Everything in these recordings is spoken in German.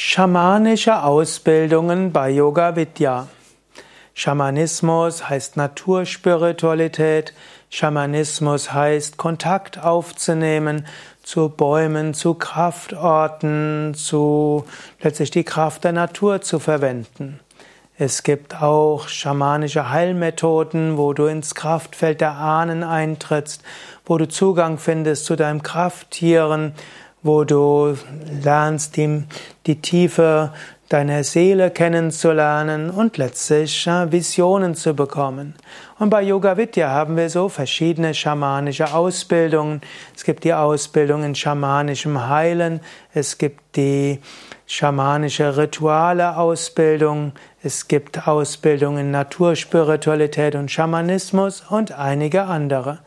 Schamanische Ausbildungen bei Yoga Vidya. Schamanismus heißt Naturspiritualität. Schamanismus heißt Kontakt aufzunehmen zu Bäumen, zu Kraftorten, zu letztlich die Kraft der Natur zu verwenden. Es gibt auch schamanische Heilmethoden, wo du ins Kraftfeld der Ahnen eintrittst, wo du Zugang findest zu deinem Krafttieren, wo du lernst, die, die Tiefe deiner Seele kennenzulernen und letztlich Visionen zu bekommen. Und bei Yoga Vidya haben wir so verschiedene schamanische Ausbildungen. Es gibt die Ausbildung in schamanischem Heilen, es gibt die schamanische Rituale Ausbildung, es gibt Ausbildung in Naturspiritualität und Schamanismus und einige andere.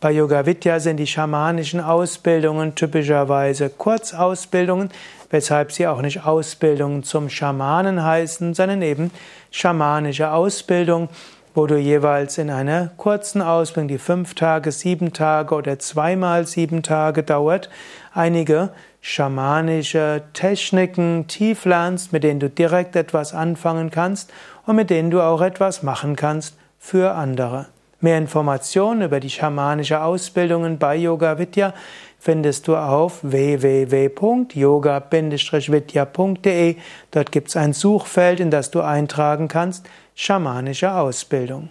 Bei Yoga Vidya sind die schamanischen Ausbildungen typischerweise Kurzausbildungen, weshalb sie auch nicht Ausbildungen zum Schamanen heißen, sondern eben schamanische Ausbildung, wo du jeweils in einer kurzen Ausbildung, die fünf Tage, sieben Tage oder zweimal sieben Tage dauert, einige schamanische Techniken tief lernst, mit denen du direkt etwas anfangen kannst und mit denen du auch etwas machen kannst für andere. Mehr Informationen über die schamanische Ausbildungen bei Yoga Vidya findest du auf www.yoga-vidya.de. Dort gibt es ein Suchfeld, in das du eintragen kannst schamanische Ausbildung.